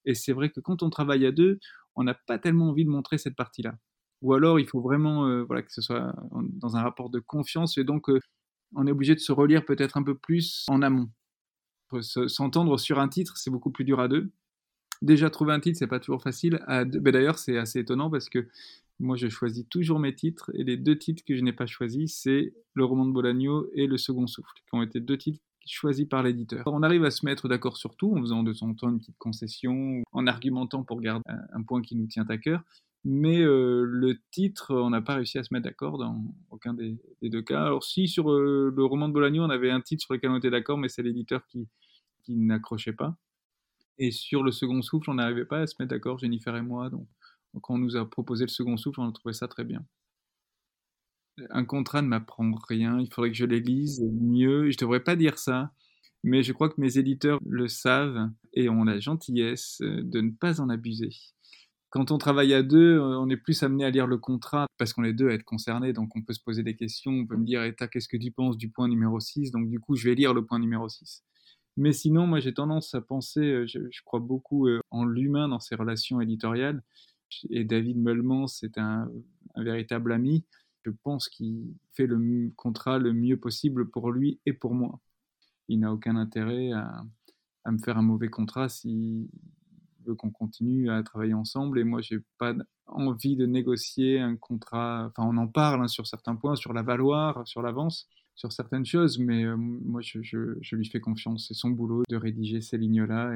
F: Et c'est vrai que quand on travaille à deux, on n'a pas tellement envie de montrer cette partie-là. Ou alors, il faut vraiment voilà, que ce soit dans un rapport de confiance. Et donc, on est obligé de se relire peut-être un peu plus en amont. S'entendre sur un titre, c'est beaucoup plus dur à deux déjà trouver un titre, c'est pas toujours facile. Mais d'ailleurs, c'est assez étonnant parce que moi, je choisis toujours mes titres et les deux titres que je n'ai pas choisis, c'est le roman de Bolagno et le Second Souffle, qui ont été deux titres choisis par l'éditeur. On arrive à se mettre d'accord sur tout en faisant de en temps une petite concession, en argumentant pour garder un point qui nous tient à cœur. Mais le titre, on n'a pas réussi à se mettre d'accord dans aucun des, deux cas. Alors si sur le roman de Bolagno, on avait un titre sur lequel on était d'accord, mais c'est l'éditeur qui n'accrochait pas. Et sur le second souffle, on n'arrivait pas à se mettre d'accord, Jennifer et moi. Donc, quand on nous a proposé le second souffle, on a trouvé ça très bien. Un contrat ne m'apprend rien, il faudrait que je les lise mieux. Je ne devrais pas dire ça, mais je crois que mes éditeurs le savent et ont la gentillesse de ne pas en abuser. Quand on travaille à deux, on est plus amené à lire le contrat parce qu'on est deux à être concernés, donc on peut se poser des questions, on peut me dire, Eta, qu'est-ce que tu penses du point numéro 6 Donc du coup, je vais lire le point numéro 6. Mais sinon, moi, j'ai tendance à penser, je, crois beaucoup en l'humain dans ses relations éditoriales. Et David Meulman, c'est un, véritable ami. Je pense qu'il fait le contrat le mieux possible pour lui et pour moi. Il n'a aucun intérêt à, me faire un mauvais contrat si qu'on continue à travailler ensemble. Et moi, j'ai pas envie de négocier un contrat. Enfin, on en parle hein, sur certains points, sur la valoir, sur l'avance, sur certaines choses, mais euh, moi, je, lui fais confiance. C'est son boulot de rédiger ces lignes-là.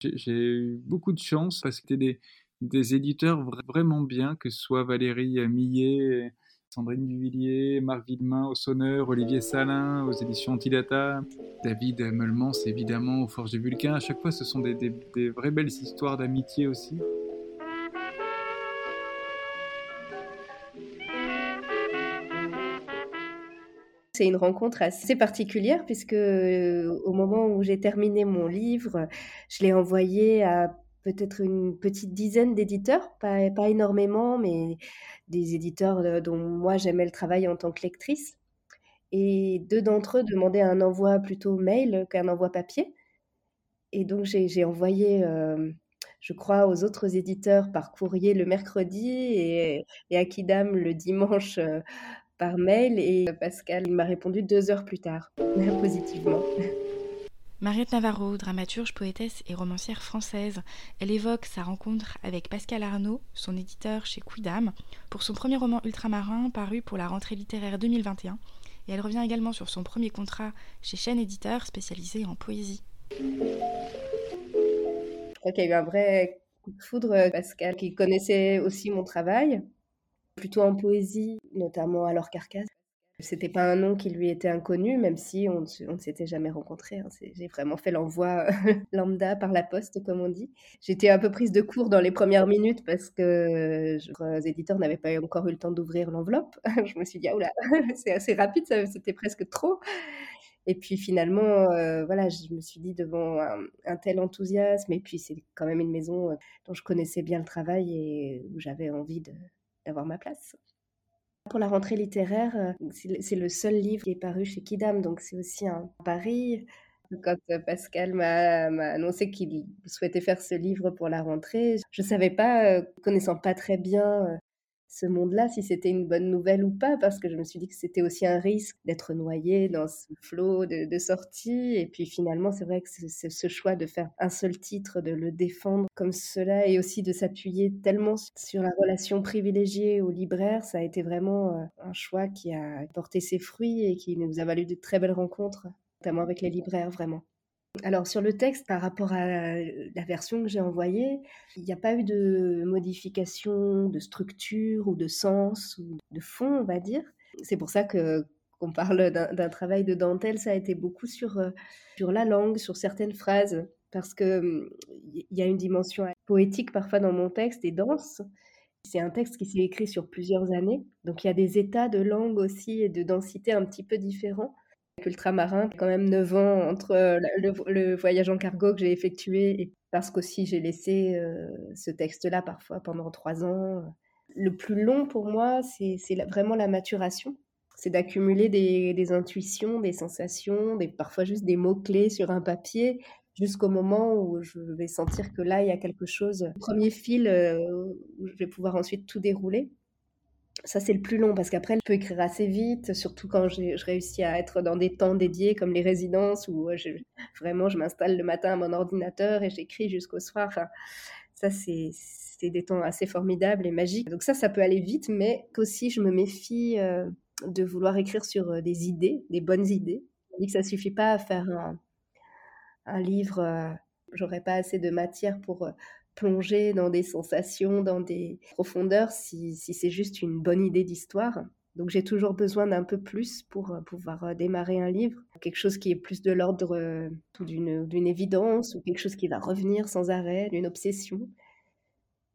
F: J'ai eu beaucoup de chance parce que c'était des, éditeurs vraiment bien, que ce soit Valérie Millet Sandrine Duvillier, Marc Villemain au Sonneur, Olivier Salin aux éditions Antidata, David Meulmans évidemment aux Forges de Vulcain. À chaque fois, ce sont des vraies belles histoires d'amitié aussi.
G: C'est une rencontre assez particulière puisque euh, au moment où j'ai terminé mon livre, je l'ai envoyé à peut-être une petite dizaine d'éditeurs, pas, énormément, mais des éditeurs dont moi j'aimais le travail en tant que lectrice. Et deux d'entre eux demandaient un envoi plutôt mail qu'un envoi papier. Et donc j'ai envoyé, je crois, aux autres éditeurs par courrier le mercredi et à Kidam le dimanche par mail. Et Pascal, m'a répondu deux heures plus tard, positivement.
A: Mariette Navarro, dramaturge, poétesse et romancière française, elle évoque sa rencontre avec Pascal Arnaud, son éditeur chez Quidam, pour son premier roman ultramarin paru pour la rentrée littéraire 2021, et elle revient également sur son premier contrat chez Chaîne Éditeur spécialisé en poésie. Je
G: crois qu'il y a eu un vrai coup de foudre, Pascal, qui connaissait aussi mon travail, plutôt en poésie, notamment à l'Or Carcasse. C'était pas un nom qui lui était inconnu, même si on, ne s'était jamais rencontrés. Hein. J'ai vraiment fait l'envoi lambda par la poste, comme on dit. J'étais un peu prise de court dans les premières minutes parce que les éditeurs n'avaient pas encore eu le temps d'ouvrir l'enveloppe. je me suis dit, ah oula, c'est assez rapide, c'était presque trop. Et puis finalement, euh, voilà, je me suis dit devant un, tel enthousiasme, et puis c'est quand même une maison euh, dont je connaissais bien le travail et où j'avais envie d'avoir ma place. Pour la rentrée littéraire, euh, c'est le seul livre qui est paru chez Kidam, donc c'est aussi un pari. Quand euh, Pascal m'a annoncé qu'il souhaitait faire ce livre pour la rentrée, je ne savais pas, euh, connaissant pas très bien ce monde-là, si c'était une bonne nouvelle ou pas, parce que je me suis dit que c'était aussi un risque d'être noyé dans ce flot de, de sorties. Et puis finalement, c'est vrai que ce choix de faire un seul titre, de le défendre comme cela, et aussi de s'appuyer tellement sur la relation privilégiée au libraire, ça a été vraiment euh, un choix qui a porté ses fruits et qui nous a valu de très belles rencontres, notamment avec les libraires, vraiment. Alors sur le texte, par rapport à la version que j'ai envoyée, il n'y a pas eu de modification de structure ou de sens ou de fond, on va dire. C'est pour ça que qu'on parle d'un travail de dentelle, ça a été beaucoup sur, euh, sur la langue, sur certaines phrases, parce qu'il il y a une dimension poétique parfois dans mon texte et dense. C'est un texte qui s'est écrit sur plusieurs années, donc il y a des états de langue aussi et de densité un petit peu différents ultramarin, quand même 9 ans entre euh, le, voyage en cargo que j'ai effectué et parce qu'aussi j'ai laissé euh, ce texte-là parfois pendant 3 ans. Le plus long pour moi, c'est vraiment la maturation. C'est d'accumuler des, intuitions, des sensations, des, parfois juste des mots-clés sur un papier jusqu'au moment où je vais sentir que là, il y a quelque chose, premier fil euh, où je vais pouvoir ensuite tout dérouler. Ça, c'est le plus long parce qu'après, je peux écrire assez vite, surtout quand je réussis à être dans des temps dédiés comme les résidences où je, vraiment je m'installe le matin à mon ordinateur et j'écris jusqu'au soir. Ça, c'est des temps assez formidables et magiques. Donc ça, ça peut aller vite, mais qu'aussi je me méfie euh, de vouloir écrire sur euh, des idées, des bonnes idées. Je dis que ça suffit pas à faire un, livre, euh, j'aurais pas assez de matière pour plonger dans des sensations, dans des profondeurs, si, si c'est juste une bonne idée d'histoire. Donc j'ai toujours besoin d'un peu plus pour euh, pouvoir euh, démarrer un livre, quelque chose qui est plus de l'ordre euh, d'une évidence ou quelque chose qui va revenir sans arrêt, d'une obsession.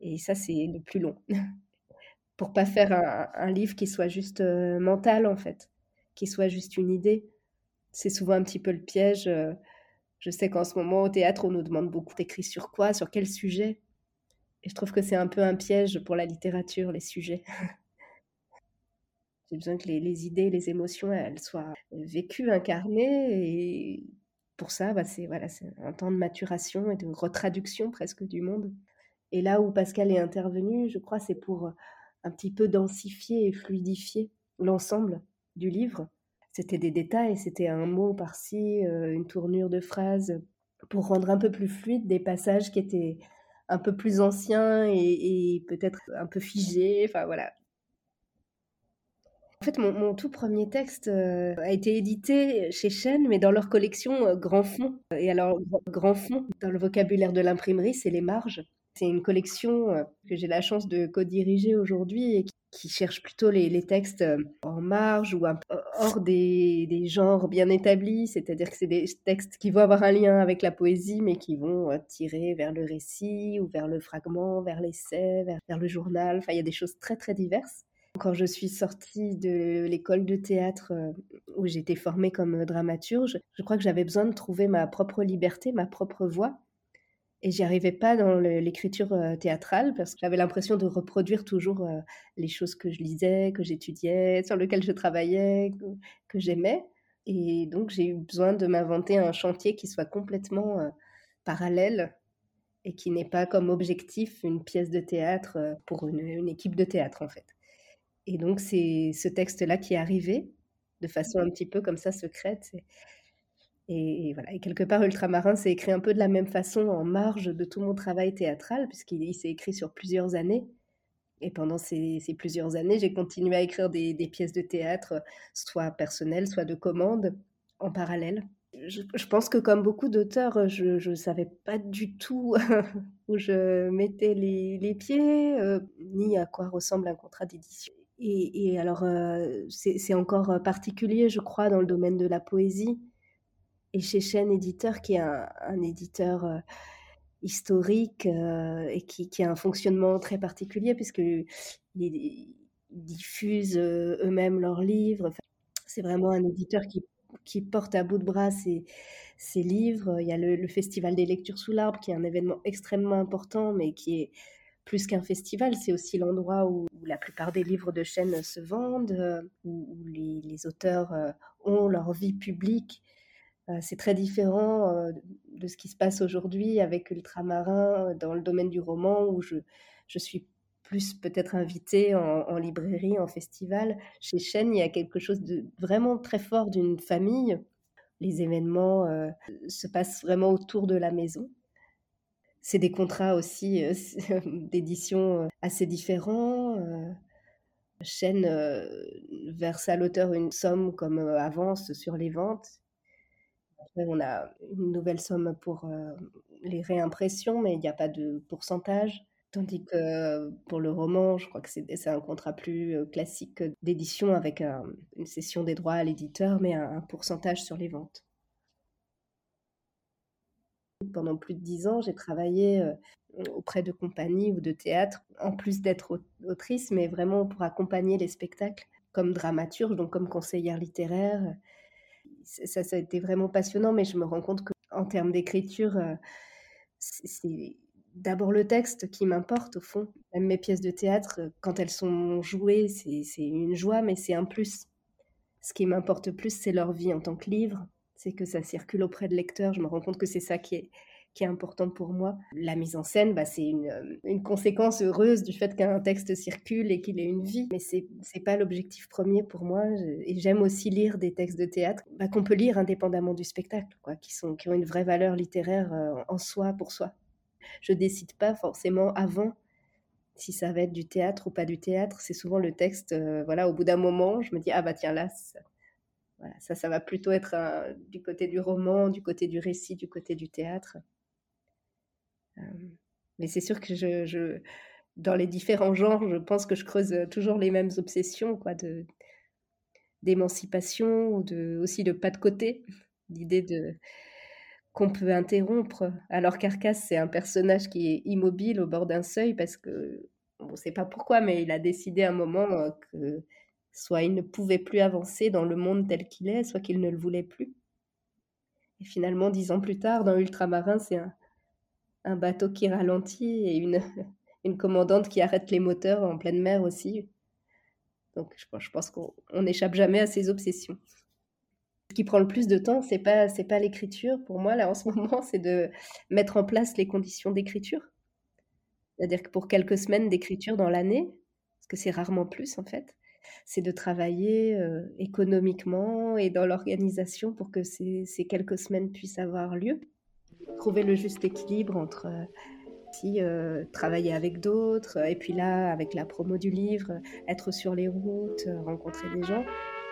G: Et ça, c'est le plus long. pour pas faire un, livre qui soit juste mental, en fait, qui soit juste une idée. C'est souvent un petit peu le piège. Je sais qu'en ce moment, au théâtre, on nous demande beaucoup d'écrire sur quoi, sur quel sujet. Et je trouve que c'est un peu un piège pour la littérature, les sujets. J'ai besoin que les, idées, les émotions, elles soient vécues, incarnées. Et pour ça, bah, c'est voilà, un temps de maturation et de retraduction presque du monde. Et là où Pascal est intervenu, je crois, c'est pour un petit peu densifier et fluidifier l'ensemble du livre. C'était des détails, c'était un mot par-ci, euh, une tournure de phrase, pour rendre un peu plus fluide des passages qui étaient un peu plus anciens et, peut-être un peu figés. Enfin voilà, en fait, mon, tout premier texte euh, a été édité chez Chêne, mais dans leur collection euh, Grand Fond. Et alors, Grand Fond, dans le vocabulaire de l'imprimerie, c'est les marges. C'est une collection que j'ai la chance de co-diriger aujourd'hui et qui, cherche plutôt les, textes en marge ou hors des, des genres bien établis. C'est-à-dire que c'est des textes qui vont avoir un lien avec la poésie, mais qui vont tirer vers le récit ou vers le fragment, vers l'essai, vers, vers le journal. Enfin, il y a des choses très, très diverses. Quand je suis sortie de l'école de théâtre euh, où j'étais formée comme euh, dramaturge, je crois que j'avais besoin de trouver ma propre liberté, ma propre voix. Et j'y arrivais pas dans l'écriture euh, théâtrale parce que j'avais l'impression de reproduire toujours les choses que je lisais, que j'étudiais, sur lesquelles je travaillais, que, j'aimais. Et donc j'ai eu besoin de m'inventer un chantier qui soit complètement parallèle et qui n'ait pas comme objectif une pièce de théâtre pour une équipe de théâtre en fait. Et donc, c'est ce texte-là qui est arrivé de façon un petit peu comme ça secrète. Et, voilà. Et quelque part, Ultramarin s'est écrit un peu de la même façon en marge de tout mon travail théâtral, puisqu'il s'est écrit sur plusieurs années. Et pendant ces, plusieurs années, j'ai continué à écrire des, pièces de théâtre, soit personnelles, soit de commande, en parallèle. Je, pense que comme beaucoup d'auteurs, je ne savais pas du tout où je mettais les, pieds, euh, ni à quoi ressemble un contrat d'édition. Et, alors, euh, c'est encore particulier, je crois, dans le domaine de la poésie. Et chez Chêne Éditeur, qui est un, éditeur euh, historique et qui, a un fonctionnement très particulier, puisqu'ils diffusent eux-mêmes leurs livres. c'est vraiment un éditeur qui, porte à bout de bras ses, livres. Il y a le, Festival des lectures sous l'arbre, qui est un événement extrêmement important, mais qui est plus qu'un festival, c'est aussi l'endroit où, la plupart des livres de chaîne se vendent, euh, où, les, auteurs euh, ont leur vie publique. Euh, c'est très différent de ce qui se passe aujourd'hui avec Ultramarin dans le domaine du roman, où je, je suis plus peut-être invitée en, librairie, en festival. Chez Chêne, il y a quelque chose de vraiment très fort d'une famille. Les événements se passent vraiment autour de la maison c'est des contrats aussi d'édition assez différents. Euh. Chaîne verse à l'auteur une somme comme avance sur les ventes. On a une nouvelle somme pour les réimpressions, mais il n'y a pas de pourcentage. Tandis que pour le roman, je crois que c'est un contrat plus classique d'édition avec une cession des droits à l'éditeur, mais un pourcentage sur les ventes. Pendant plus de dix ans, j'ai travaillé euh, auprès de compagnies ou de théâtres, en plus d'être autrice, mais vraiment pour accompagner les spectacles comme dramaturge, donc comme conseillère littéraire. Ça, a été vraiment passionnant, mais je me rends compte qu'en termes d'écriture, euh, c'est d'abord le texte qui m'importe au fond. Même mes pièces de théâtre, quand elles sont jouées, c'est une joie, mais c'est un plus. Ce qui m'importe plus, c'est leur vie en tant que livre, c'est que ça circule auprès de lecteurs. Je me rends compte que c'est ça qui est, qui est important pour moi. La mise en scène, bah, c'est une, euh, une, conséquence heureuse du fait qu'un texte circule et qu'il ait une vie, mais c'est n'est pas l'objectif premier pour moi. Et j'aime aussi lire des textes de théâtre bah, qu'on peut lire indépendamment du spectacle, quoi, qui, ont une vraie valeur littéraire euh, en soi, pour soi. Je décide pas forcément avant si ça va être du théâtre ou pas du théâtre. C'est souvent le texte, euh, voilà, au bout d'un moment, je me dis, ah bah tiens, là, voilà, ça, ça va plutôt être du côté du roman, du côté du récit, du côté du théâtre. Mais c'est sûr que je, je, dans les différents genres, je pense que je creuse toujours les mêmes obsessions, quoi, de d'émancipation ou de aussi de pas de côté, l'idée de qu'on peut interrompre. Alors Carcasse, c'est un personnage qui est immobile au bord d'un seuil parce que on ne sait pas pourquoi, mais il a décidé à un moment que soit il ne pouvait plus avancer dans le monde tel qu'il est, soit qu'il ne le voulait plus. Et finalement, dix ans plus tard, dans Ultramarin, c'est un, un bateau qui ralentit et une, commandante qui arrête les moteurs en pleine mer aussi. Donc je, pense qu'on n'échappe jamais à ses obsessions. Ce qui prend le plus de temps, c'est pas pas l'écriture pour moi là en ce moment, c'est de mettre en place les conditions d'écriture. C'est-à-dire que pour quelques semaines d'écriture dans l'année, parce que c'est rarement plus en fait, c'est de travailler euh, économiquement et dans l'organisation pour que ces, ces, quelques semaines puissent avoir lieu. Trouver le juste équilibre entre euh, si, euh, travailler avec d'autres, et puis là, avec la promo du livre, être sur les routes, rencontrer des gens,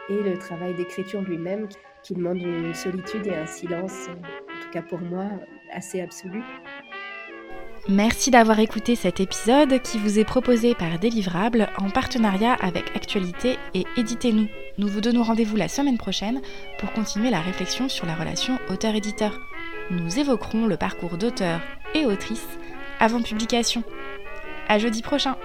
G: et le travail d'écriture lui-même qui demande une solitude et un silence, en tout cas pour moi, assez absolu.
A: Merci d'avoir écouté cet épisode qui vous est proposé par Délivrable en partenariat avec Actualité et Éditez-nous. Nous vous donnons rendez-vous la semaine prochaine pour continuer la réflexion sur la relation auteur-éditeur. Nous évoquerons le parcours d'auteur et autrice avant publication. À jeudi prochain!